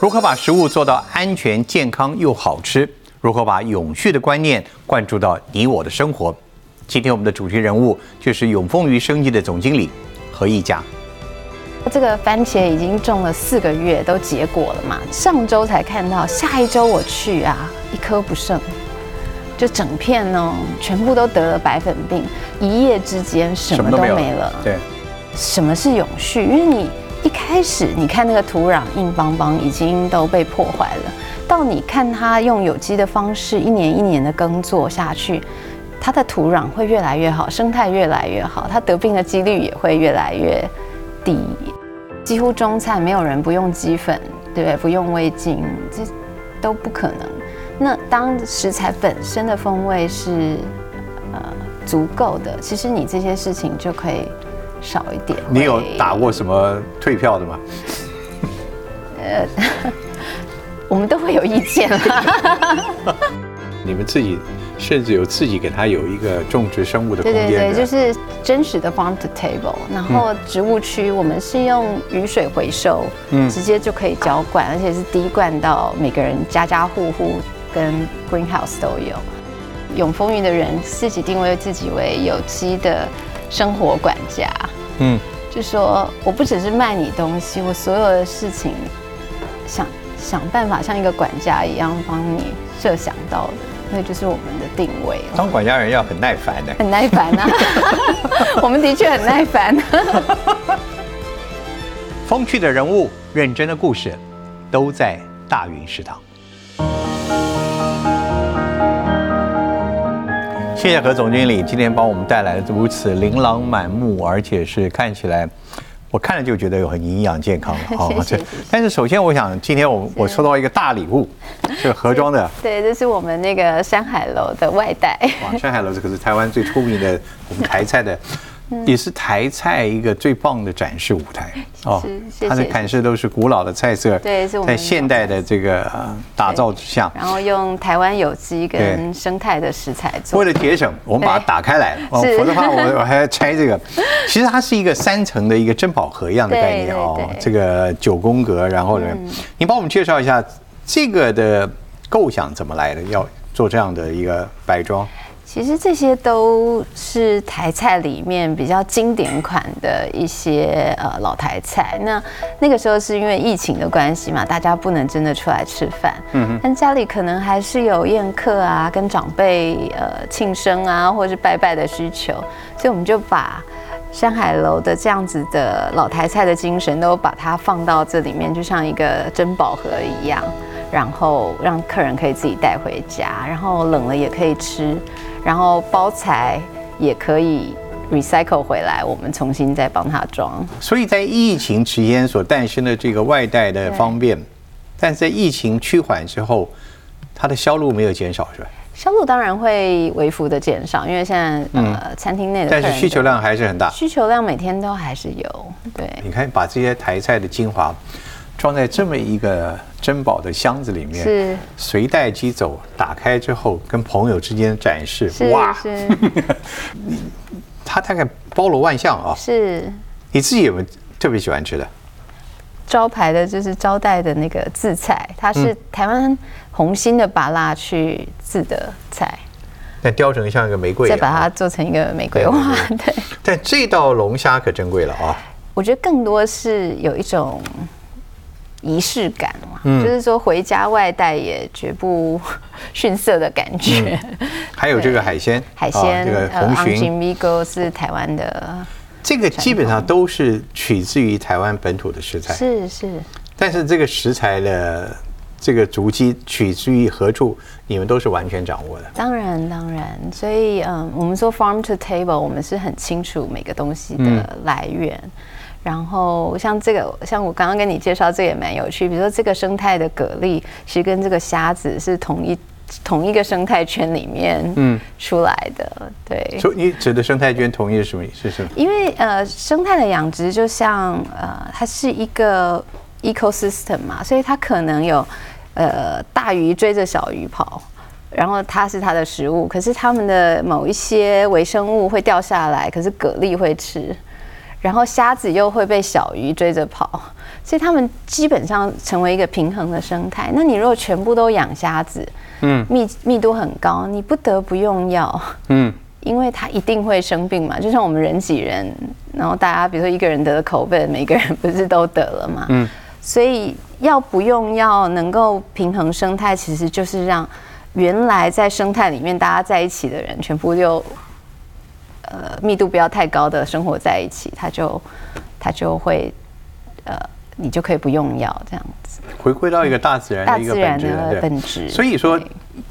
如何把食物做到安全、健康又好吃？如何把永续的观念灌注到你我的生活？今天我们的主题人物就是永丰鱼生技的总经理何义佳。这个番茄已经种了四个月，都结果了嘛？上周才看到，下一周我去啊，一颗不剩，就整片呢，全部都得了白粉病，一夜之间什么都没了。对，什么是永续？因为你一开始你看那个土壤硬邦邦，已经都被破坏了，到你看它用有机的方式，一年一年的耕作下去，它的土壤会越来越好，生态越来越好，它得病的几率也会越来越低。几乎中菜没有人不用鸡粉，对不对？不用味精，这都不可能。那当食材本身的风味是呃足够的，其实你这些事情就可以少一点。你有打过什么退票的吗？呃，我们都会有意见啦。你们自己甚至有自己给它有一个种植生物的空间，对对对，就是真实的 farm to table。然后植物区我们是用雨水回收，嗯，直接就可以浇灌，而且是滴灌到每个人家家户户跟 greenhouse 都有。永丰云的人自己定位自己为有机的生活管家，嗯，就说我不只是卖你东西，我所有的事情想想办法像一个管家一样帮你设想到的。那就是我们的定位。当管家人要很耐烦的，很耐烦啊。我们的确很耐烦。风趣的人物，认真的故事，都在大云食堂。谢谢何总经理今天帮我们带来如此琳琅满目，而且是看起来。我看了就觉得有很营养健康了 啊！这，但是首先我想，今天我我收到一个大礼物，是盒装的。对，这是我们那个山海楼的外带。哇，山海楼这可是台湾最出名的我们台菜的。也是台菜一个最棒的展示舞台 哦，它的展示都是古老的菜色，对，在现代的这个打造之下，然后用台湾有机跟生态的食材做。为了节省，我们把它打开来，哦，否则的话我我还要拆这个。其实它是一个三层的一个珍宝盒一样的概念哦，这个九宫格，然后呢，你帮我们介绍一下这个的构想怎么来的，要做这样的一个摆装。其实这些都是台菜里面比较经典款的一些呃老台菜。那那个时候是因为疫情的关系嘛，大家不能真的出来吃饭，嗯但家里可能还是有宴客啊，跟长辈呃庆生啊，或者是拜拜的需求，所以我们就把山海楼的这样子的老台菜的精神都把它放到这里面，就像一个珍宝盒一样，然后让客人可以自己带回家，然后冷了也可以吃。然后包材也可以 recycle 回来，我们重新再帮他装。所以在疫情期间所诞生的这个外带的方便，但在疫情趋缓之后，它的销路没有减少，是吧？销路当然会微幅的减少，因为现在呃餐厅内的，但是需求量还是很大。需求量每天都还是有，对。你看，把这些台菜的精华。装在这么一个珍宝的箱子里面，是随带机走。打开之后，跟朋友之间展示，哇！它大概包罗万象啊。是。你自己有没有特别喜欢吃的？招牌的就是招待的那个自菜，它是台湾红心的拔蜡去制的菜。那雕成像一个玫瑰，再把它做成一个玫瑰花。对。但这道龙虾可珍贵了啊！我觉得更多是有一种。仪式感嘛，就是说回家外带也绝不 逊色的感觉。还有这个海鲜，海鲜这个红鲟 Migo 是台湾的，这个基本上都是取自于台湾本土的食材。是是，但是这个食材的这个足迹取之于何处，你们都是完全掌握的。当然当然，所以嗯，我们说 farm to table，我们是很清楚每个东西的来源。然后像这个，像我刚刚跟你介绍，这也蛮有趣。比如说这个生态的蛤蜊，其实跟这个虾子是同一同一个生态圈里面嗯出来的。对，所以你指的生态圈同一是什么意思？因为呃，生态的养殖就像呃，它是一个 ecosystem 嘛，所以它可能有呃大鱼追着小鱼跑，然后它是它的食物，可是它们的某一些微生物会掉下来，可是蛤蜊会吃。然后虾子又会被小鱼追着跑，所以他们基本上成为一个平衡的生态。那你如果全部都养虾子，嗯，密密度很高，你不得不用药，嗯，因为它一定会生病嘛。就像我们人挤人，然后大家比如说一个人得了口 bệnh，每个人不是都得了嘛，嗯，所以要不用药能够平衡生态，其实就是让原来在生态里面大家在一起的人全部就，呃，密度不要太高的生活在一起，它就它就会，呃。你就可以不用药这样子，回归到一个大自然的一个本质。本质。所以说，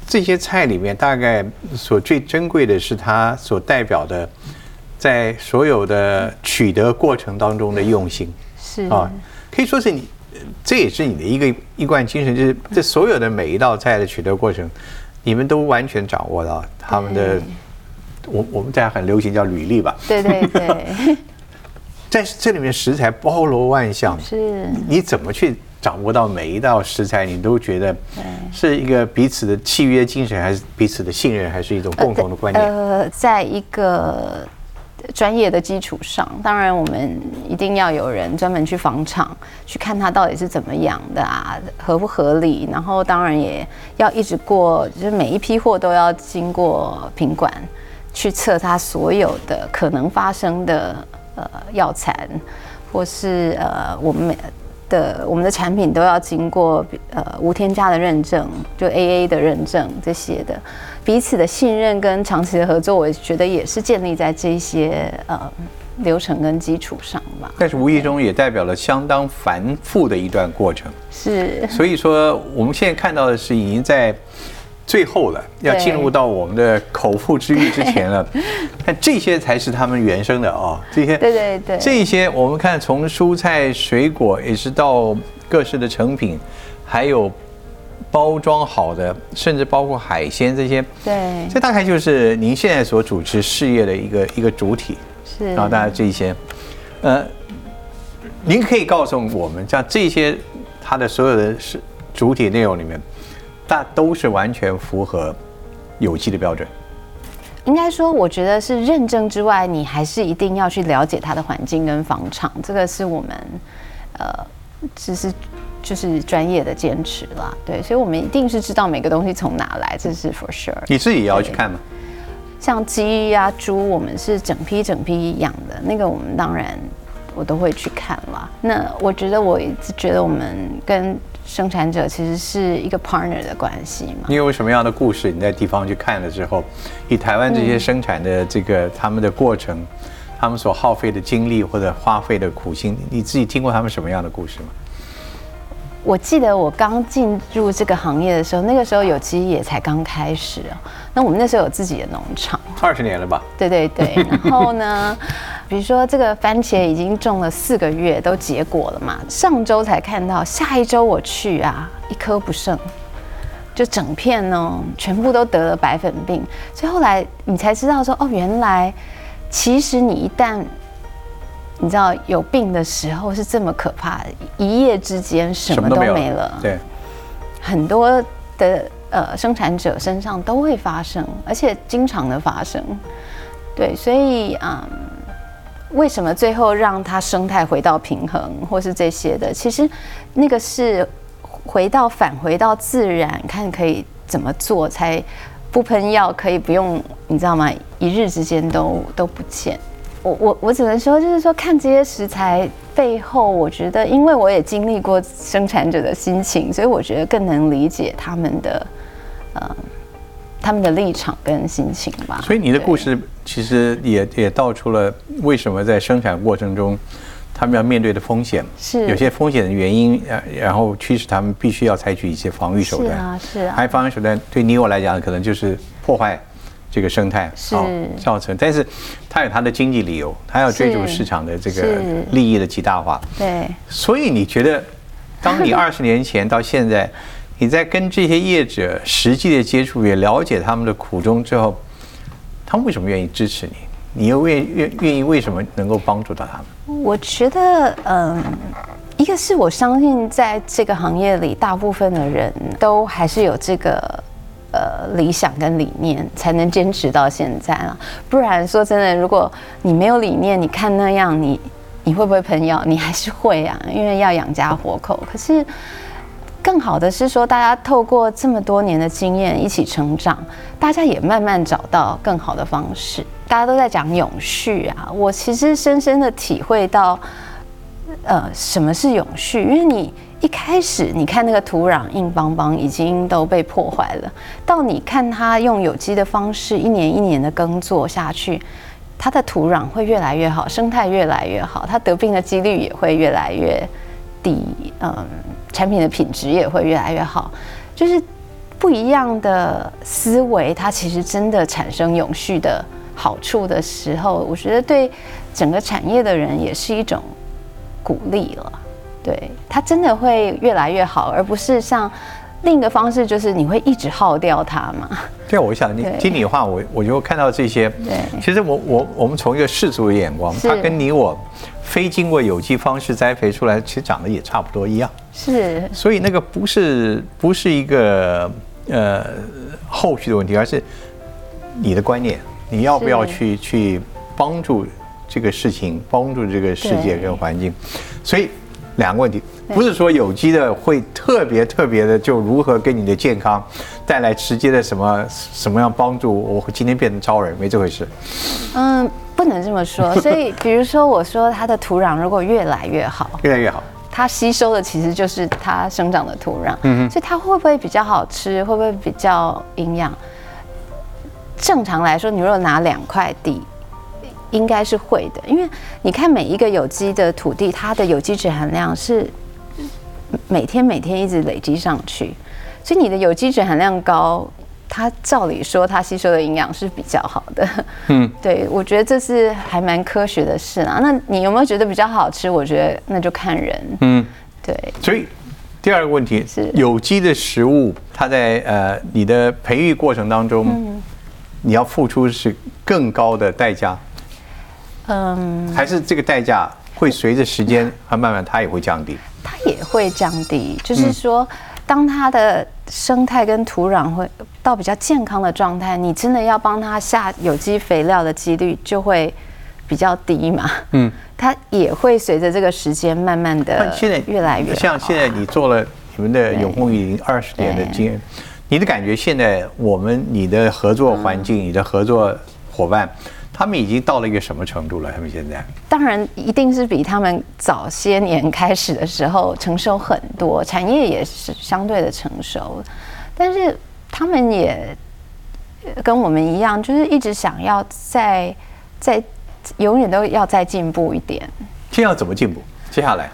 这些菜里面大概所最珍贵的是它所代表的，在所有的取得过程当中的用心。是啊，可以说是你，这也是你的一个一贯精神，就是这所有的每一道菜的取得过程，你们都完全掌握到他们的。我我们大家很流行叫履历吧。对对对。在这里面食材包罗万象，是，你怎么去掌握到每一道食材？你都觉得是一个彼此的契约精神，还是彼此的信任，还是一种共同的观念？呃，在一个专业的基础上，当然我们一定要有人专门去访厂，去看它到底是怎么养的啊，合不合理？然后当然也要一直过，就是每一批货都要经过品管去测它所有的可能发生的。呃，药材，或是呃，我们的我们的产品都要经过呃无添加的认证，就 A A 的认证这些的，彼此的信任跟长期的合作，我觉得也是建立在这些呃流程跟基础上吧。但是无意中也代表了相当繁复的一段过程。是。所以说，我们现在看到的是已经在。最后了，要进入到我们的口腹之欲之前了，看这些才是他们原生的啊，这些对对对，这些我们看从蔬菜水果，也是到各式的成品，还有包装好的，甚至包括海鲜这些，对，这大概就是您现在所主持事业的一个一个主体，是，然后大家这些，呃，您可以告诉我们，像这些它的所有的是主体内容里面。但都是完全符合有机的标准。应该说，我觉得是认证之外，你还是一定要去了解它的环境跟房场，这个是我们呃，只是就是专业的坚持啦。对，所以我们一定是知道每个东西从哪来，这是 for sure。你自己也要去看吗？像鸡呀、猪，我们是整批整批养的，那个我们当然我都会去看啦。那我觉得，我一直觉得我们跟生产者其实是一个 partner 的关系嘛？你有什么样的故事？你在地方去看了之后，以台湾这些生产的这个他们的过程，他们所耗费的精力或者花费的苦心，你自己听过他们什么样的故事吗？我记得我刚进入这个行业的时候，那个时候有机也才刚开始啊。那我们那时候有自己的农场，二十年了吧？对对对。然后呢，比如说这个番茄已经种了四个月，都结果了嘛。上周才看到，下一周我去啊，一颗不剩，就整片呢，全部都得了白粉病。所以后来你才知道说，哦，原来其实你一旦你知道有病的时候是这么可怕，一夜之间什么都没了。对，很多的呃生产者身上都会发生，而且经常的发生。对，所以嗯，为什么最后让它生态回到平衡，或是这些的？其实那个是回到返回到自然，看可以怎么做才不喷药，可以不用你知道吗？一日之间都都不见。我我我只能说，就是说看这些食材背后，我觉得，因为我也经历过生产者的心情，所以我觉得更能理解他们的，呃，他们的立场跟心情吧。所以你的故事其实也也道出了为什么在生产过程中，他们要面对的风险是有些风险的原因，呃，然后驱使他们必须要采取一些防御手段。是啊，是啊。还有防御手段对你我来讲，可能就是破坏。这个生态是造成，但是它有它的经济理由，它要追逐市场的这个利益的极大化。对，所以你觉得，当你二十年前到现在，你在跟这些业者实际的接触，也了解他们的苦衷之后，他们为什么愿意支持你？你又愿愿愿意为什么能够帮助到他们？我觉得，嗯，一个是我相信，在这个行业里，大部分的人都还是有这个。呃，理想跟理念才能坚持到现在了，不然说真的，如果你没有理念，你看那样，你你会不会喷药？你还是会啊，因为要养家活口。可是更好的是说，大家透过这么多年的经验一起成长，大家也慢慢找到更好的方式。大家都在讲永续啊，我其实深深的体会到，呃，什么是永续？因为你一开始你看那个土壤硬邦邦，已经都被破坏了，到你看它用有机的方式一年一年的耕作下去，它的土壤会越来越好，生态越来越好，它得病的几率也会越来越低，嗯，产品的品质也会越来越好，就是不一样的思维，它其实真的产生永续的。好处的时候，我觉得对整个产业的人也是一种鼓励了。对它真的会越来越好，而不是像另一个方式，就是你会一直耗掉它嘛。对，我想你听你的话，我我就看到这些。对，其实我我我们从一个世俗的眼光，它跟你我非经过有机方式栽培出来，其实长得也差不多一样。是，所以那个不是不是一个呃后续的问题，而是你的观念。你要不要去去帮助这个事情，帮助这个世界跟环境？所以两个问题，不是说有机的会特别特别的就如何给你的健康带来直接的什么什么样帮助？我今天变成超人，没这回事。嗯，不能这么说。所以，比如说我说它的土壤如果越来越好，越来越好，它吸收的其实就是它生长的土壤。嗯所以它会不会比较好吃？会不会比较营养？正常来说，你如果拿两块地，应该是会的，因为你看每一个有机的土地，它的有机质含量是每天每天一直累积上去，所以你的有机质含量高，它照理说它吸收的营养是比较好的。嗯，对，我觉得这是还蛮科学的事啊。那你有没有觉得比较好吃？我觉得那就看人。嗯，对。所以第二个问题是有机的食物，它在呃你的培育过程当中。你要付出是更高的代价，嗯，还是这个代价会随着时间和慢慢它也会降低？它也会降低，就是说，当它的生态跟土壤会到比较健康的状态，你真的要帮它下有机肥料的几率就会比较低嘛。嗯，它也会随着这个时间慢慢的现在越来越像现在你做了你们的永丰已经二十年的经验。你的感觉现在我们你的合作环境，你的合作伙伴，他们已经到了一个什么程度了？他们现在当然一定是比他们早些年开始的时候成熟很多，产业也是相对的成熟，但是他们也跟我们一样，就是一直想要在在永远都要再进步一点。现在要怎么进步？接下来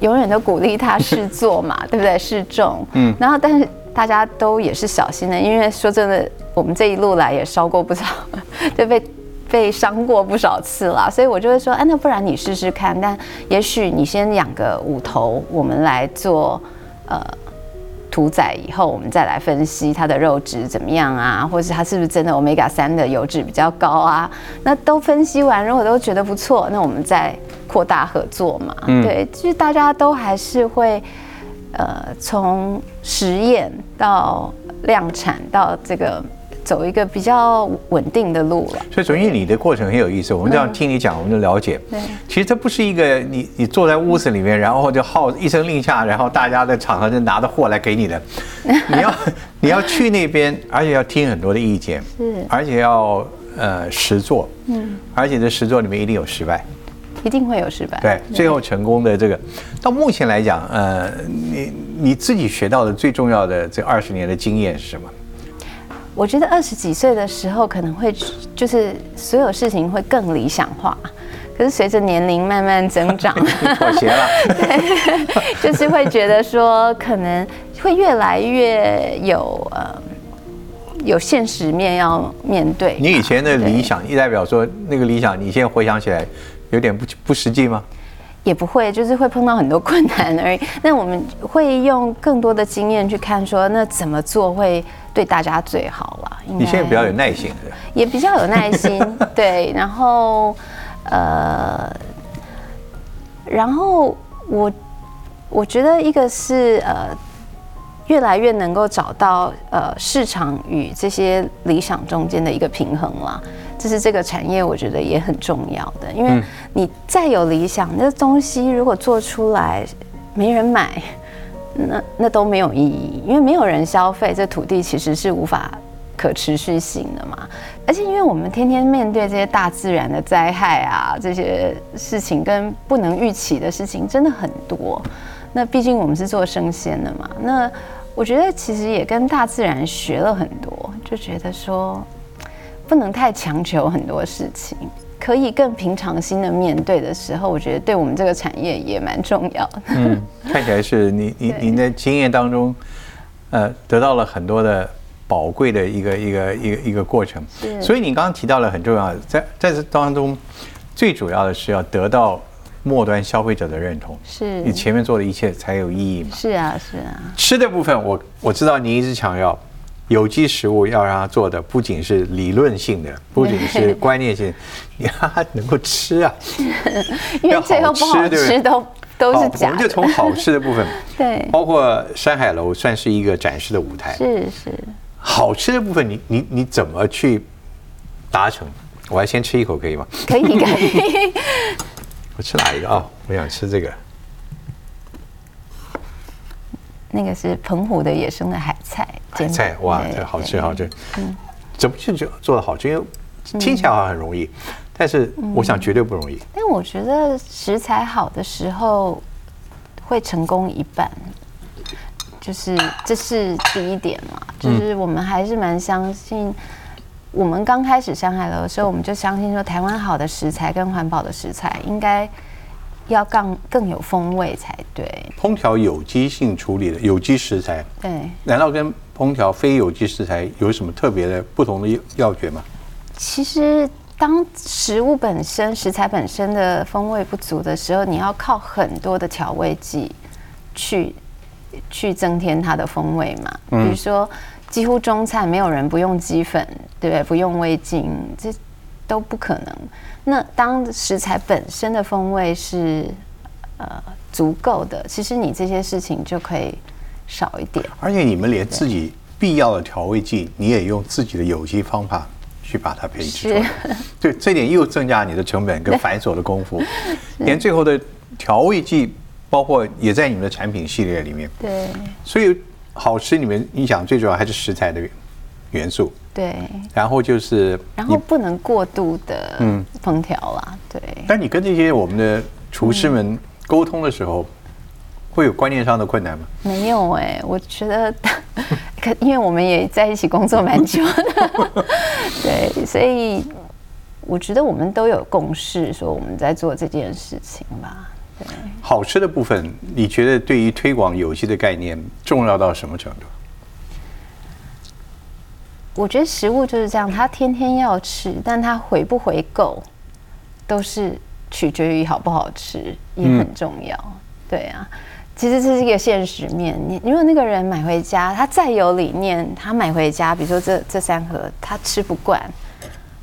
永远都鼓励他试做嘛，对不对？试种，嗯，然后但是。大家都也是小心的，因为说真的，我们这一路来也烧过不少，就被被伤过不少次了，所以我就会说，哎，那不然你试试看，但也许你先养个五头，我们来做呃屠宰以后，我们再来分析它的肉质怎么样啊，或者是它是不是真的 omega 三的油脂比较高啊？那都分析完，如果都觉得不错，那我们再扩大合作嘛。对，其实大家都还是会。呃，从实验到量产到这个走一个比较稳定的路了。所以，总之你的过程很有意思。我们这样听你讲，我们就了解。对，其实这不是一个你你坐在屋子里面，然后就号一声令下，然后大家的场合就拿着货来给你的。你要你要去那边，而且要听很多的意见，是，而且要呃实做，嗯，而且这实做里面一定有失败。一定会有失败。对，最后成功的这个，到目前来讲，呃，你你自己学到的最重要的这二十年的经验是什么？我觉得二十几岁的时候可能会就是所有事情会更理想化，可是随着年龄慢慢增长，妥协了。对，就是会觉得说可能会越来越有呃有现实面要面对。你以前的理想，一代表说那个理想，你现在回想起来。有点不不实际吗？也不会，就是会碰到很多困难而已。那我们会用更多的经验去看，说那怎么做会对大家最好了。你现在比较有耐心，也比较有耐心，对。然后，呃，然后我我觉得一个是呃，越来越能够找到呃市场与这些理想中间的一个平衡了。这是这个产业我觉得也很重要的，因为你再有理想，那东西如果做出来没人买，那那都没有意义，因为没有人消费，这土地其实是无法可持续性的嘛。而且因为我们天天面对这些大自然的灾害啊，这些事情跟不能预期的事情真的很多。那毕竟我们是做生鲜的嘛，那我觉得其实也跟大自然学了很多，就觉得说不能太强求很多事情，可以更平常心的面对的时候，我觉得对我们这个产业也蛮重要的。嗯，看起来是 你你您的经验当中，呃，得到了很多的宝贵的一个一个一个一个过程。所以你刚刚提到了很重要，在在这当中，最主要的是要得到。末端消费者的认同，是你前面做的一切才有意义嘛？是啊，是啊。吃的部分，我我知道你一直强调，有机食物要让它做的不仅是理论性的，不仅是观念性，你让它能够吃啊。因为最后不好吃都都是假。我们就从好吃的部分，对，包括山海楼算是一个展示的舞台。是是。好吃的部分，你你你怎么去达成？我还先吃一口可以吗？可以可以。我吃哪一个啊？我想吃这个。那个是澎湖的野生的海菜。海菜哇，这好吃好吃。嗯，怎么去就做的好吃？因为听起来好像很容易，但是我想绝对不容易。但我觉得食材好的时候会成功一半，就是这是第一点嘛。就是我们还是蛮相信。我们刚开始上海楼的时候，我们就相信说，台湾好的食材跟环保的食材应该要更更有风味才对。烹调有机性处理的有机食材，对，难道跟烹调非有机食材有什么特别的不同的要诀吗？其实，当食物本身、食材本身的风味不足的时候，你要靠很多的调味剂去去增添它的风味嘛，比如说。几乎中菜没有人不用鸡粉，对不对？不用味精，这都不可能。那当食材本身的风味是呃足够的，其实你这些事情就可以少一点。而且你们连自己必要的调味剂，你也用自己的有机方法去把它培植出来，对，这点又增加你的成本跟繁琐的功夫。连最后的调味剂，包括也在你们的产品系列里面。对，所以。好吃，你们你想最主要还是食材的元素，对，然后就是，然后不能过度的嗯烹调啦，对。但你跟这些我们的厨师们沟通的时候，会有观念上的困难吗？没有哎，我觉得，可因为我们也在一起工作蛮久的，对，所以我觉得我们都有共识，说我们在做这件事情吧。对好吃的部分，你觉得对于推广有机的概念重要到什么程度？我觉得食物就是这样，它天天要吃，但它回不回购，都是取决于好不好吃，也很重要。对啊，其实这是一个现实面。你如果那个人买回家，他再有理念，他买回家，比如说这这三盒，他吃不惯，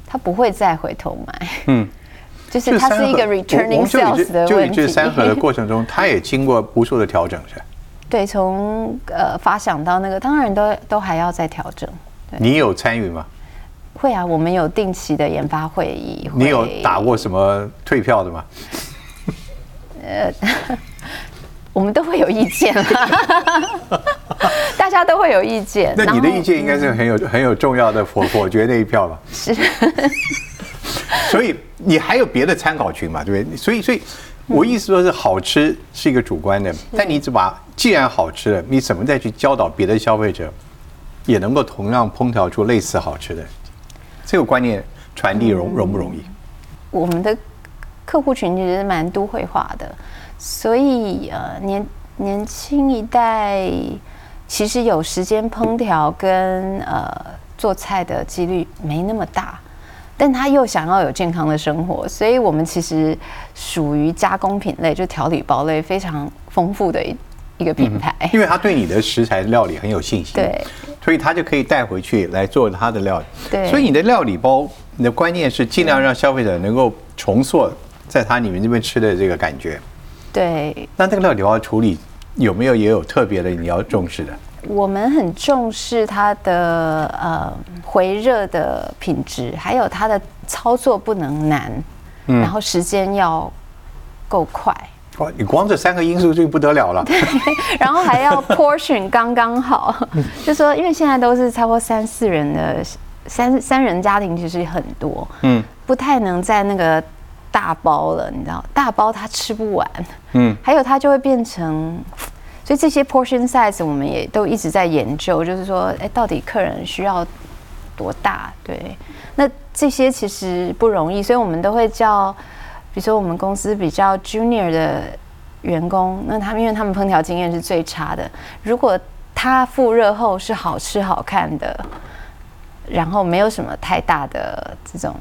他不会再回头买。嗯。就是它是一个 returning sales 的问题。就三盒的过程中，它也经过无数的调整，是对，从呃发想到那个，当然都都还要再调整。你有参与吗？会啊，我们有定期的研发会议。你有打过什么退票的吗？呃，我们都会有意见 大家都会有意见。那你的意见应该是很有很有重要的否否决那一票吧？是。所以你还有别的参考群嘛？对不对？所以，所以我意思说是好吃是一个主观的，但你只把既然好吃了，你怎么再去教导别的消费者，也能够同样烹调出类似好吃的？这个观念传递容容不容易？我们的客户群其实蛮都会化的，所以呃，年年轻一代其实有时间烹调跟呃做菜的几率没那么大。但他又想要有健康的生活，所以我们其实属于加工品类，就调理包类非常丰富的一一个品牌。因为他对你的食材料理很有信心，对，所以他就可以带回去来做他的料理。对，所以你的料理包，你的观念是尽量让消费者能够重塑在他你们这边吃的这个感觉。对。那这个料理包处理有没有也有特别的你要重视的？我们很重视它的呃回热的品质，还有它的操作不能难，嗯然后时间要够快。哇，你光这三个因素就不得了了。对，然后还要 portion 刚刚好，就说因为现在都是差不多三四人的三三人家庭，其实很多，嗯，不太能在那个大包了，你知道，大包他吃不完，嗯，还有他就会变成，所以这些 portion size 我们也都一直在研究，就是说，哎，到底客人需要多大？对，那这些其实不容易，所以我们都会叫。比如说，我们公司比较 junior 的员工，那他们因为他们烹调经验是最差的，如果他复热后是好吃好看的，然后没有什么太大的这种。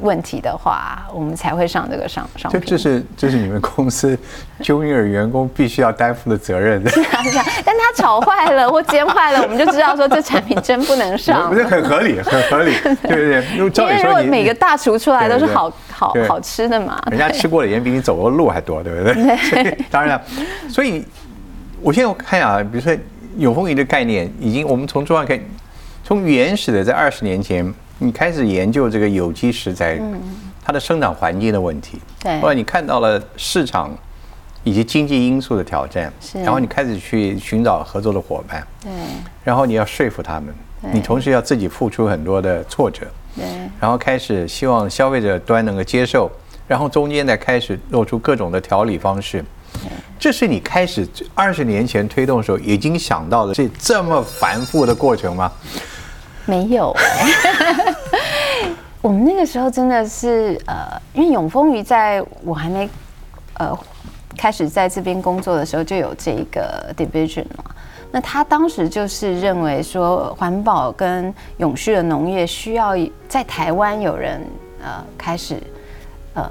问题的话，我们才会上这个上上。这这是这是你们公司 junior 员工必须要担负的责任。是啊是啊，但他炒坏了或煎坏了，我们就知道说这产品真不能上。不是很合理，很合理，对不对？因为照理说，每个大厨出来都是好好好吃的嘛。人家吃过的盐比你走过的路还多，对不对？对。当然了，所以我现在看啊，比如说永丰鱼的概念，已经我们从中央看，从原始的在二十年前。你开始研究这个有机食材，它的生长环境的问题。对。后来你看到了市场以及经济因素的挑战，是然后你开始去寻找合作的伙伴。对。然后你要说服他们，你同时要自己付出很多的挫折。对。然后开始希望消费者端能够接受，然后中间再开始露出各种的调理方式。这是你开始二十年前推动的时候已经想到的这这么繁复的过程吗？没有，我们那个时候真的是呃，因为永丰鱼在我还没呃开始在这边工作的时候就有这一个 division 嘛。那他当时就是认为说，环保跟永续的农业需要在台湾有人呃开始呃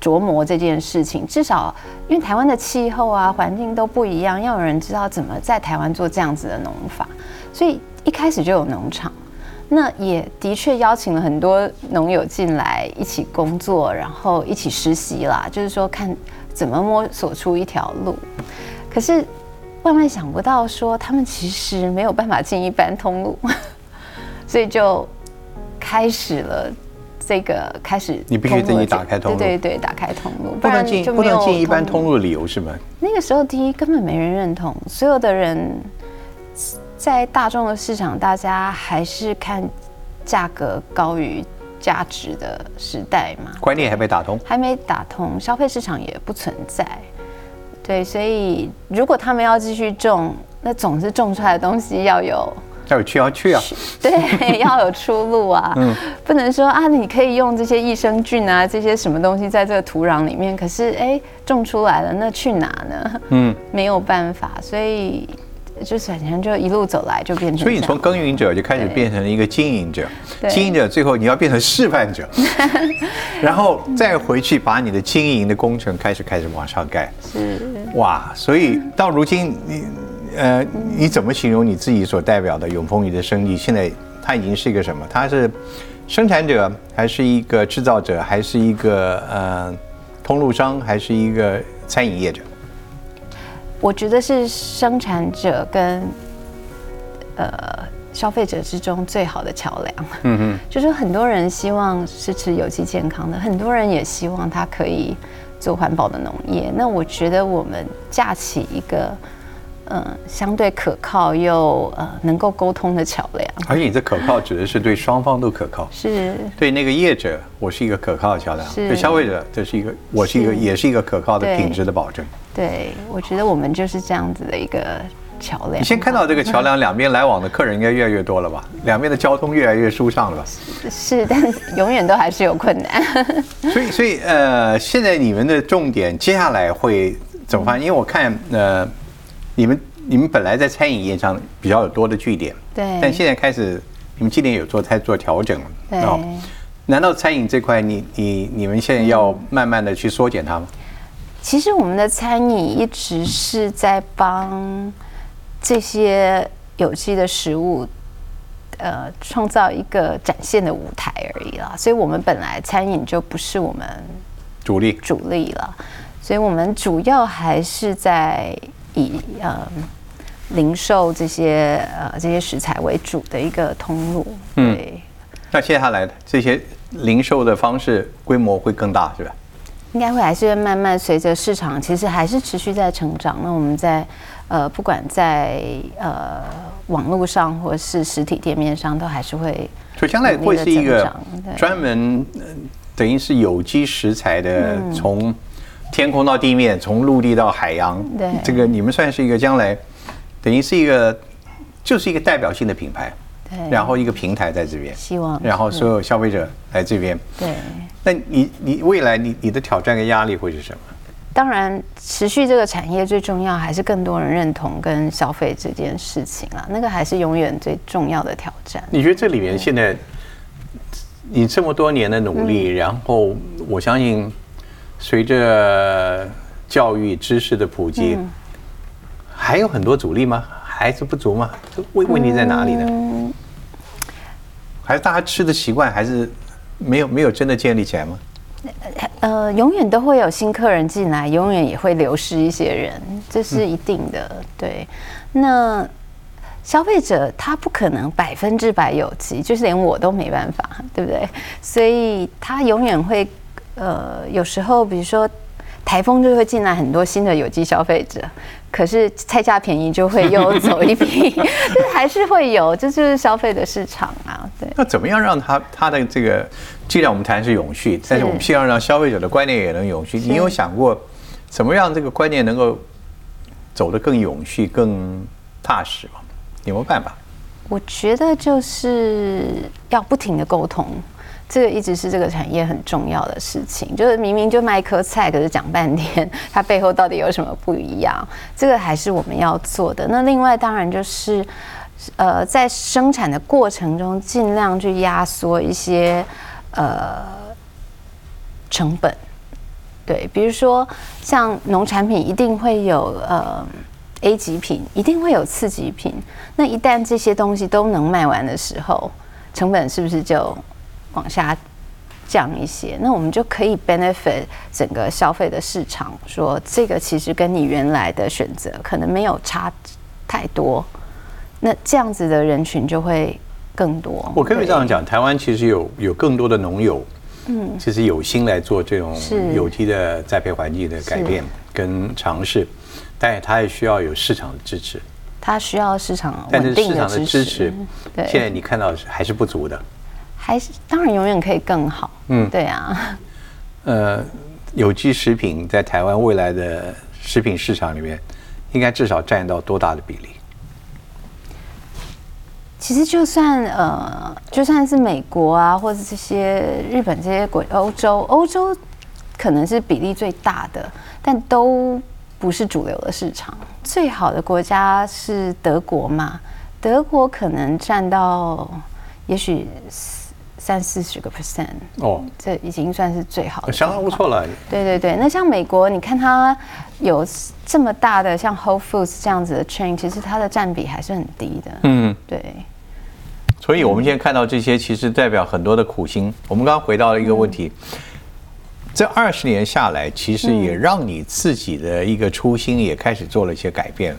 琢磨这件事情，至少因为台湾的气候啊环境都不一样，要有人知道怎么在台湾做这样子的农法，所以。一开始就有农场，那也的确邀请了很多农友进来一起工作，然后一起实习啦。就是说，看怎么摸索出一条路。可是万万想不到，说他们其实没有办法进一般通路，所以就开始了这个开始。你必须自己打开通路，对对对，打开通路，不能进不能进一般通路的理由是吗？那个时候，第一根本没人认同，所有的人。在大众的市场，大家还是看价格高于价值的时代嘛？观念还没打通，还没打通，消费市场也不存在。对，所以如果他们要继续种，那总是种出来的东西要有要有去要去啊，对，要有出路啊。嗯，不能说啊，你可以用这些益生菌啊，这些什么东西在这个土壤里面，可是哎，种出来了，那去哪呢？嗯，没有办法，所以。就是好像就一路走来就变成，所以你从耕耘者就开始变成了一个经营者，经营者最后你要变成示范者，然后再回去把你的经营的工程开始开始往上盖。是哇，所以到如今你呃你怎么形容你自己所代表的永丰鱼的生意？现在它已经是一个什么？它是生产者，还是一个制造者，还是一个呃通路商，还是一个餐饮业者？我觉得是生产者跟呃消费者之中最好的桥梁。嗯哼，就是很多人希望是吃有机健康的，很多人也希望它可以做环保的农业。那我觉得我们架起一个呃相对可靠又呃能够沟通的桥梁。而且你这可靠指的是对双方都可靠，是对那个业者，我是一个可靠的桥梁；对消费者，这是一个我是一个也是一个可靠的品质的保证。对，我觉得我们就是这样子的一个桥梁。你先看到这个桥梁两边来往的客人应该越来越多了吧？两边的交通越来越舒畅了吧？是，但永远都还是有困难。所以，所以呃，现在你们的重点接下来会怎么办？因为我看呃，你们你们本来在餐饮业上比较有多的据点，对，但现在开始你们今年有做在做调整了，对。难道餐饮这块你你你们现在要慢慢的去缩减它吗？其实我们的餐饮一直是在帮这些有机的食物，呃，创造一个展现的舞台而已啦。所以，我们本来餐饮就不是我们主力主力了。所以我们主要还是在以呃零售这些呃这些食材为主的一个通路。对。那接下来这些零售的方式规模会更大，是吧？应该会还是慢慢随着市场，其实还是持续在成长。那我们在呃，不管在呃网络上或是实体店面上，都还是会。所以将来会是一个专门等于是有机食材的，从天空到地面，从陆地到海洋。对，这个你们算是一个将来等于是一个就是一个代表性的品牌。对，然后一个平台在这边，希望，然后所有消费者来这边。对。那你你未来你你的挑战跟压力会是什么？当然，持续这个产业最重要还是更多人认同跟消费这件事情啦，那个还是永远最重要的挑战。你觉得这里面现在你这么多年的努力，然后我相信随着教育知识的普及，还有很多阻力吗？还是不足吗？问问题在哪里呢？还是大家吃的习惯还是？没有没有真的建立起来吗？呃，永远都会有新客人进来，永远也会流失一些人，这是一定的。对，那消费者他不可能百分之百有机，就是连我都没办法，对不对？所以他永远会，呃，有时候比如说台风就会进来很多新的有机消费者。可是菜价便宜就会又走一批，就是还是会有，这就是消费的市场啊。对。那怎么样让他他的这个，既然我们谈是永续，但是我们希望让消费者的观念也能永续。你有想过，怎么让这个观念能够走得更永续、更踏实吗？有没有办法？我觉得就是要不停的沟通。这个一直是这个产业很重要的事情，就是明明就卖一颗菜，可是讲半天，它背后到底有什么不一样？这个还是我们要做的。那另外当然就是，呃，在生产的过程中尽量去压缩一些呃成本。对，比如说像农产品一定会有呃 A 级品，一定会有次级品。那一旦这些东西都能卖完的时候，成本是不是就？往下降一些，那我们就可以 benefit 整个消费的市场。说这个其实跟你原来的选择可能没有差太多，那这样子的人群就会更多。我可以这样讲，台湾其实有有更多的农友，嗯，其实有心来做这种有机的栽培环境的改变跟尝试，但他也需要有市场的支持。它需要市场但是市场的支持。对，现在你看到还是不足的。还是当然永远可以更好，嗯，对啊。呃，有机食品在台湾未来的食品市场里面，应该至少占到多大的比例？其实就算呃，就算是美国啊，或者这些日本这些国，欧洲，欧洲可能是比例最大的，但都不是主流的市场。最好的国家是德国嘛？德国可能占到也许。三四十个 percent 哦，这已经算是最好的，相当不错了。对对对，那像美国，你看它有这么大的像 Whole Foods 这样子的 chain，其实它的占比还是很低的。嗯，对。所以，我们现在看到这些，其实代表很多的苦心。我们刚刚回到了一个问题：这二十年下来，其实也让你自己的一个初心也开始做了一些改变。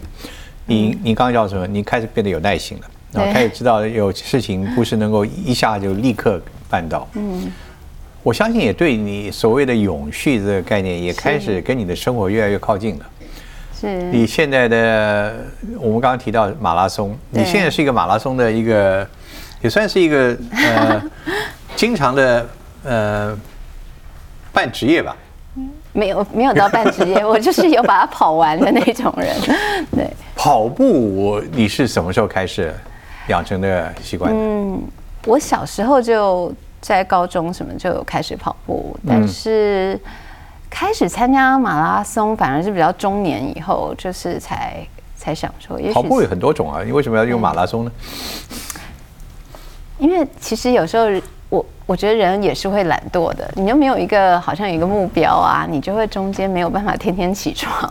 你你刚刚叫什么？你开始变得有耐心了。然后他也知道有事情不是能够一下就立刻办到。嗯，我相信也对你所谓的永续这个概念也开始跟你的生活越来越靠近了。是。你现在的我们刚刚提到马拉松，你现在是一个马拉松的一个，也算是一个呃经常的呃半职业吧。没有没有到半职业，我就是有把它跑完的那种人。对。跑步，我你是什么时候开始？养成的习惯。嗯，我小时候就在高中什么就有开始跑步，但是开始参加马拉松反而是比较中年以后，就是才才想说，跑步有很多种啊，你为什么要用马拉松呢？因为其实有时候我我觉得人也是会懒惰的，你又没有一个好像有一个目标啊，你就会中间没有办法天天起床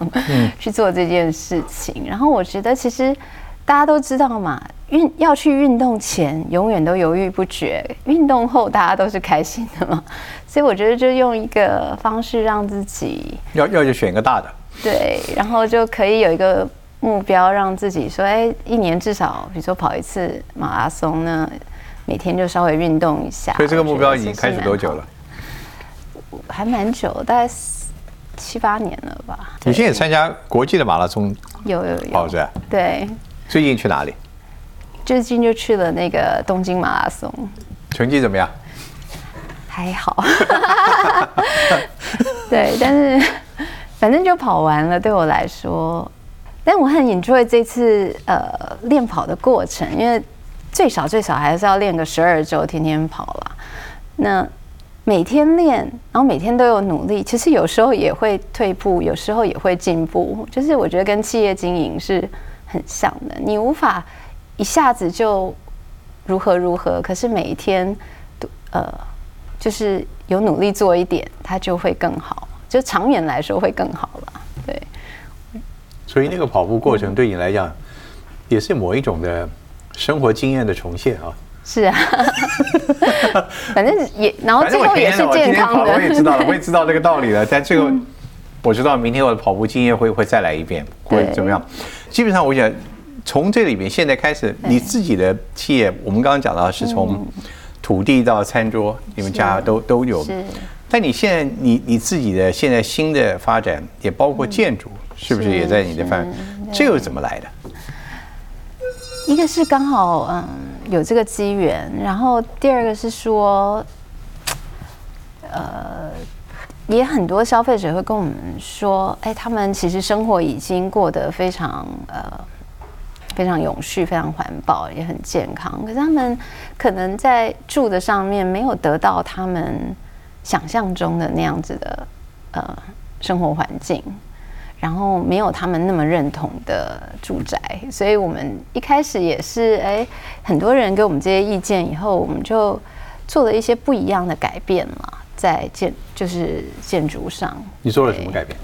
去做这件事情。然后我觉得其实大家都知道嘛。运要去运动前，永远都犹豫不决；运动后，大家都是开心的嘛。所以我觉得，就用一个方式让自己要要就选一个大的，对，然后就可以有一个目标，让自己说：哎，一年至少比如说跑一次马拉松呢，每天就稍微运动一下。所以这个目标已经开始多久了？还蛮久，大概七八年了吧。你现在也参加国际的马拉松？有有有。对。最近去哪里？最近就去了那个东京马拉松。成绩怎么样？还好。对，但是反正就跑完了，对我来说。但我很 enjoy 这次呃练跑的过程，因为最少最少还是要练个十二周，天天跑啦。那每天练，然后每天都有努力，其实有时候也会退步，有时候也会进步。就是我觉得跟企业经营是很像的，你无法一下子就如何如何，可是每一天都呃就是有努力做一点，它就会更好，就长远来说会更好了。对。所以那个跑步过程对你来讲，也是某一种的生活经验的重现啊。是啊，反正也，然后最后也是健康的。我也知道了，我也知道这个道理了。但最后，我知道明天我的跑步经验会会再来一遍，会怎么样？基本上，我想从这里面现在开始，你自己的企业，我们刚刚讲到是从土地到餐桌，你们家都都有。但你现在，你你自己的现在新的发展，也包括建筑。是不是也在你的范围？这又是怎么来的？一个是刚好嗯有这个机缘，然后第二个是说，呃，也很多消费者会跟我们说，哎，他们其实生活已经过得非常呃非常永续、非常环保，也很健康。可是他们可能在住的上面没有得到他们想象中的那样子的呃生活环境。然后没有他们那么认同的住宅，所以我们一开始也是哎，很多人给我们这些意见以后，我们就做了一些不一样的改变嘛，在建就是建筑上。你做了什么改变？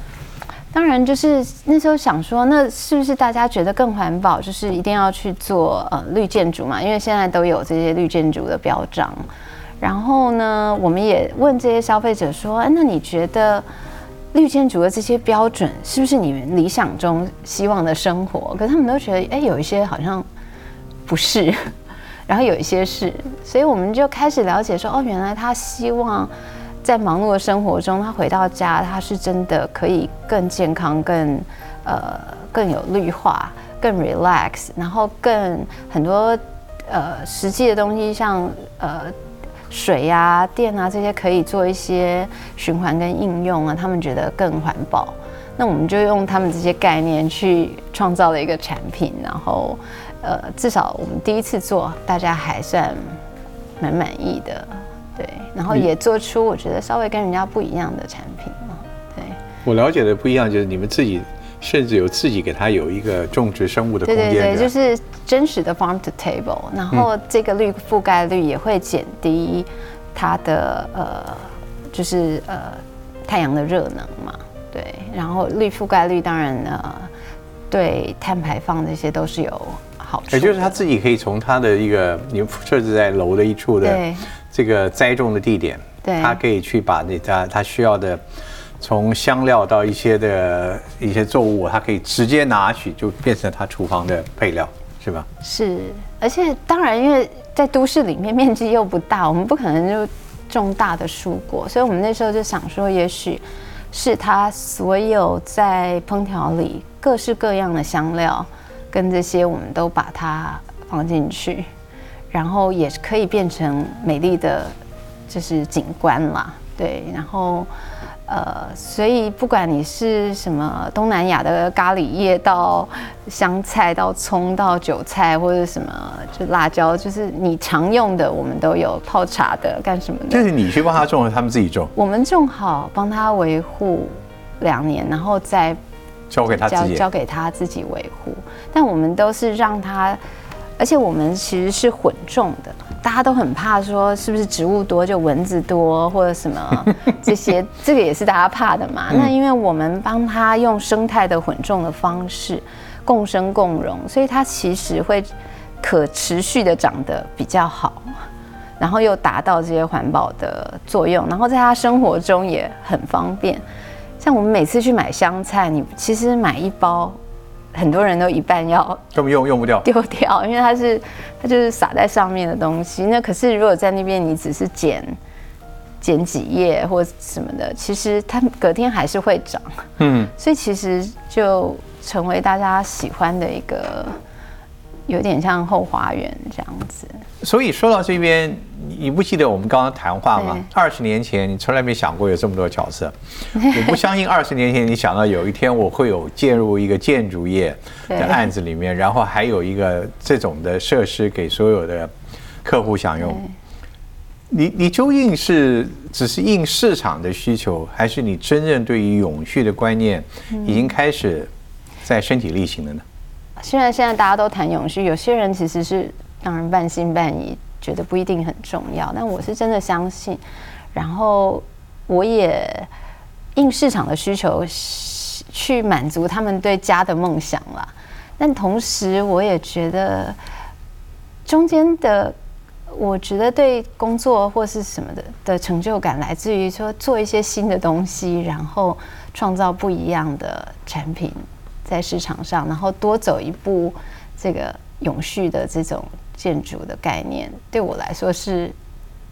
当然就是那时候想说，那是不是大家觉得更环保，就是一定要去做呃绿建筑嘛？因为现在都有这些绿建筑的标章。然后呢，我们也问这些消费者说，哎，那你觉得？绿建筑的这些标准是不是你们理想中希望的生活？可他们都觉得，哎，有一些好像不是，然后有一些是，所以我们就开始了解说，哦，原来他希望在忙碌的生活中，他回到家，他是真的可以更健康、更呃更有绿化、更 relax，然后更很多呃实际的东西，像呃。水呀、电啊这些可以做一些循环跟应用啊，他们觉得更环保。那我们就用他们这些概念去创造了一个产品，然后呃，至少我们第一次做，大家还算蛮满意的，对。然后也做出我觉得稍微跟人家不一样的产品嘛，对。我了解的不一样就是你们自己。甚至有自己给它有一个种植生物的空间，对对对，就是真实的 farm to table，然后这个绿覆盖率也会减低它的呃，就是呃太阳的热能嘛，对，然后绿覆盖率当然呢对碳排放这些都是有好处，也就是他自己可以从他的一个你设置在楼的一处的这个栽种的地点，对，他可以去把那他他需要的。从香料到一些的一些作物，他可以直接拿取，就变成他厨房的配料，是吧？是，而且当然，因为在都市里面面积又不大，我们不可能就种大的蔬果，所以我们那时候就想说，也许是他所有在烹调里各式各样的香料跟这些，我们都把它放进去，然后也可以变成美丽的，就是景观啦。对，然后。呃，所以不管你是什么东南亚的咖喱叶，到香菜，到葱，到韭菜，或者什么就辣椒，就是你常用的，我们都有泡茶的，干什么的？就是你去帮他种，他们自己种？我们种好，帮他维护两年，然后再交给他自己，交给他自己维护。但我们都是让他，而且我们其实是混种的。大家都很怕说是不是植物多就蚊子多或者什么 这些，这个也是大家怕的嘛。那因为我们帮他用生态的混种的方式共生共荣，所以它其实会可持续的长得比较好，然后又达到这些环保的作用，然后在他生活中也很方便。像我们每次去买香菜，你其实买一包很多人都一半要根本用用不掉丢掉，因为它是它就是撒在上面的东西。那可是如果在那边你只是剪剪几页或什么的，其实它隔天还是会长。嗯，所以其实就成为大家喜欢的一个。有点像后花园这样子。所以说到这边，你不记得我们刚刚谈话吗？二十年前你从来没想过有这么多角色。我不相信二十年前你想到有一天我会有介入一个建筑业的案子里面，然后还有一个这种的设施给所有的客户享用。你你究竟是只是应市场的需求，还是你真正对于永续的观念已经开始在身体力行了呢？虽然现在大家都谈永续，有些人其实是当然半信半疑，觉得不一定很重要。但我是真的相信，然后我也应市场的需求去满足他们对家的梦想啦。但同时，我也觉得中间的，我觉得对工作或是什么的的。成就感，来自于说做一些新的东西，然后创造不一样的产品。在市场上，然后多走一步，这个永续的这种建筑的概念，对我来说是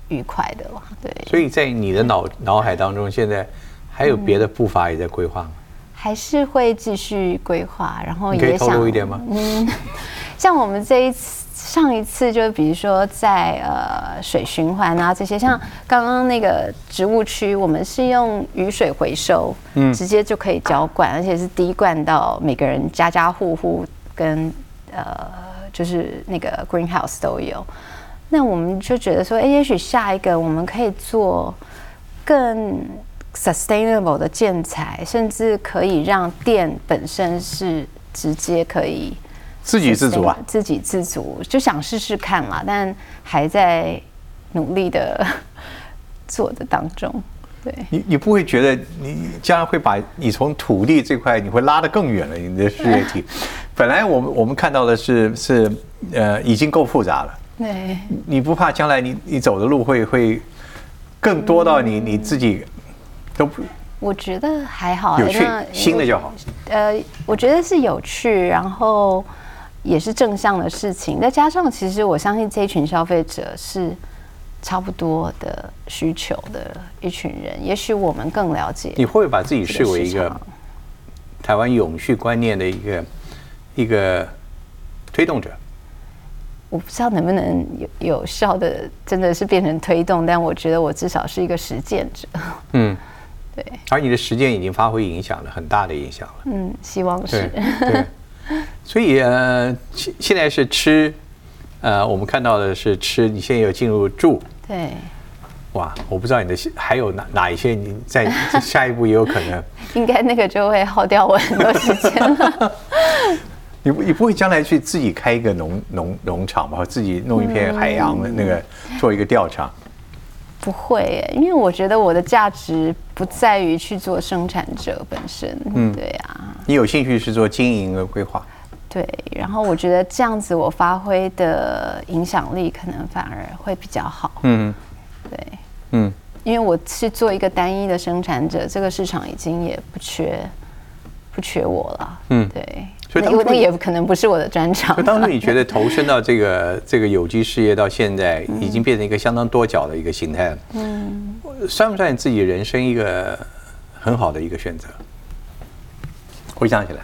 愉快的了。对，所以在你的脑脑海当中，现在还有别的步伐也在规划吗？还是会继续规划，然后也想一点吗？嗯，像我们这一次。上一次就比如说在呃水循环啊这些，像刚刚那个植物区，我们是用雨水回收，嗯，直接就可以浇灌，而且是滴灌到每个人家家户户跟呃就是那个 greenhouse 都有。那我们就觉得说，哎，也许下一个我们可以做更 sustainable 的建材，甚至可以让电本身是直接可以。自给自足啊，自给自足就想试试看嘛，但还在努力的 做的当中。对，你你不会觉得你将来会把你从土地这块你会拉得更远了？你的事业体，本来我们我们看到的是是呃已经够复杂了。对，你不怕将来你你走的路会会更多到你你自己都不？我觉得还好，有趣，新的就好。呃，我觉得是有趣，然后。也是正向的事情，再加上其实我相信这一群消费者是差不多的需求的一群人，也许我们更了解。你会不会把自己视为一个台湾永续观念的一个一个推动者？我不知道能不能有有效的，真的是变成推动，但我觉得我至少是一个实践者。嗯，对。而你的实践已经发挥影响了，很大的影响了。嗯，希望是。所以呃，现现在是吃，呃，我们看到的是吃。你现在有进入住，对，哇，我不知道你的还有哪哪一些，你在 下一步也有可能。应该那个就会耗掉我很多时间了。你你不会将来去自己开一个农农农场吧？自己弄一片海洋的那个做一个调查？不会，因为我觉得我的价值不在于去做生产者本身。嗯，对呀。你有兴趣是做经营和规划？对，然后我觉得这样子我发挥的影响力可能反而会比较好。嗯，对，嗯，因为我是做一个单一的生产者，这个市场已经也不缺不缺我了。嗯，对。所以那那也可能不是我的专长。就当初你觉得投身到这个这个有机事业到现在，已经变成一个相当多角的一个形态了。嗯，算不算你自己人生一个很好的一个选择？回想起来，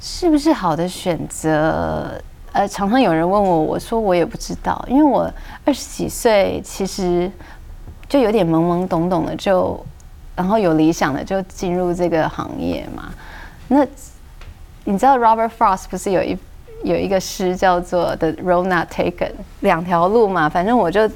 是不是好的选择？呃，常常有人问我，我说我也不知道，因为我二十几岁，其实就有点懵懵懂懂的，就然后有理想的就进入这个行业嘛。那你知道 Robert Frost 不是有一有一个诗叫做 The Road Not Taken 两条路嘛？反正我就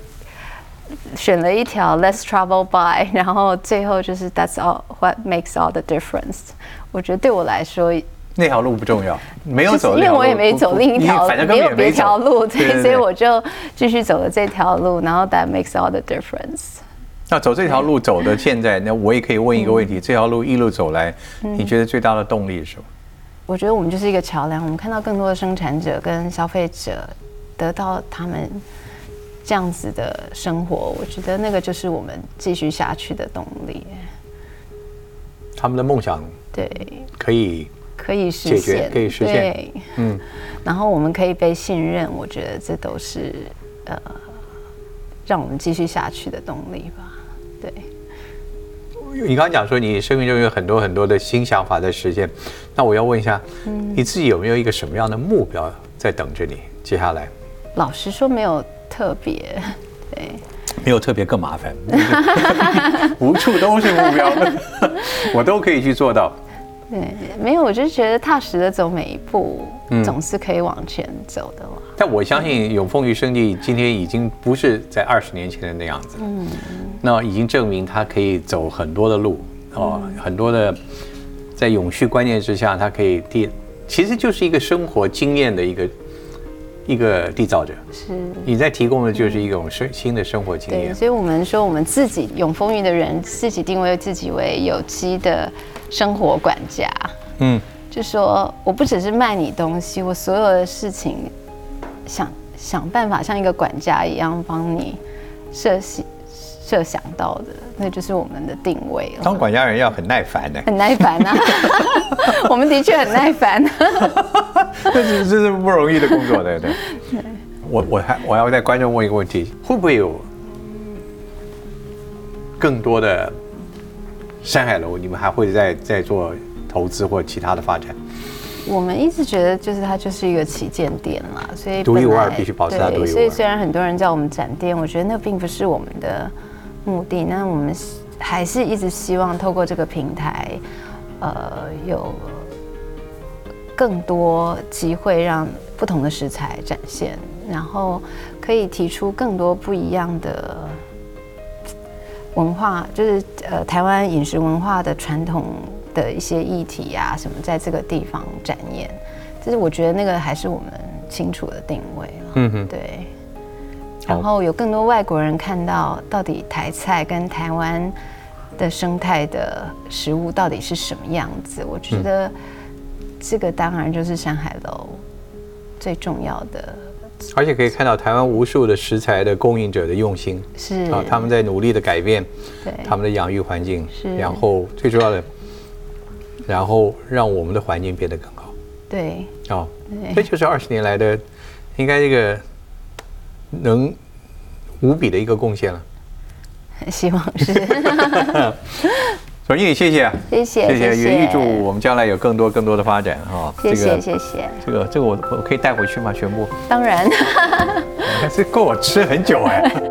选了一条 Let's Travel By，然后最后就是 That's all What Makes All the Difference。我觉得对我来说那条路不重要，没有走，因为我也没走另一条，没有别条路，对，所以我就继续走了这条路，然后 That makes all the difference。那走这条路走的现在，那我也可以问一个问题：这条路一路走来，你觉得最大的动力是什么？我觉得我们就是一个桥梁，我们看到更多的生产者跟消费者得到他们这样子的生活，我觉得那个就是我们继续下去的动力。他们的梦想对可以可以实现，可以实现。对，嗯，然后我们可以被信任，我觉得这都是呃，让我们继续下去的动力吧。对。你刚刚讲说你生命中有很多很多的新想法在实现，那我要问一下，你自己有没有一个什么样的目标在等着你？接下来，老实说没有特别，对，没有特别更麻烦，无处都是目标，我都可以去做到。对，没有，我就觉得踏实的走每一步，总是可以往前走的嘛。但我相信永丰余生地今天已经不是在二十年前的那样子，嗯，那已经证明它可以走很多的路哦，很多的在永续观念之下，它可以第，其实就是一个生活经验的一个一个缔造者。是，你在提供的就是一种生新的生活经验。所以我们说，我们自己永丰云的人，自己定位自己为有机的。生活管家，嗯，就说我不只是卖你东西，我所有的事情想想办法像一个管家一样帮你设想设想到的，那就是我们的定位了。当管家人要很耐烦的，很耐烦啊，我们的确很耐烦，这是这是不容易的工作，对对。我我还我要在观众问一个问题，会不会有更多的？山海楼，你们还会再再做投资或其他的发展？我们一直觉得，就是它就是一个旗舰店嘛，所以独一无二，必须保持它独一无二。所以虽然很多人叫我们展店，我觉得那并不是我们的目的。那我们还是一直希望透过这个平台，呃，有更多机会让不同的食材展现，然后可以提出更多不一样的。文化就是呃台湾饮食文化的传统的一些议题啊，什么在这个地方展演，就是我觉得那个还是我们清楚的定位了。嗯哼，对。然后有更多外国人看到到底台菜跟台湾的生态的食物到底是什么样子，我觉得这个当然就是山海楼最重要的。而且可以看到台湾无数的食材的供应者的用心，是。啊，他们在努力的改变，对。他们的养育环境，是，然后最重要的，然后让我们的环境变得更好，对，哦，这就是二十年来的，应该这个能无比的一个贡献了，希望是。总经理，谢谢，谢谢，谢谢，也预祝我们将来有更多更多的发展哈。谢谢，谢谢。这个，这个我我可以带回去吗？全部？当然，这够我吃很久哎。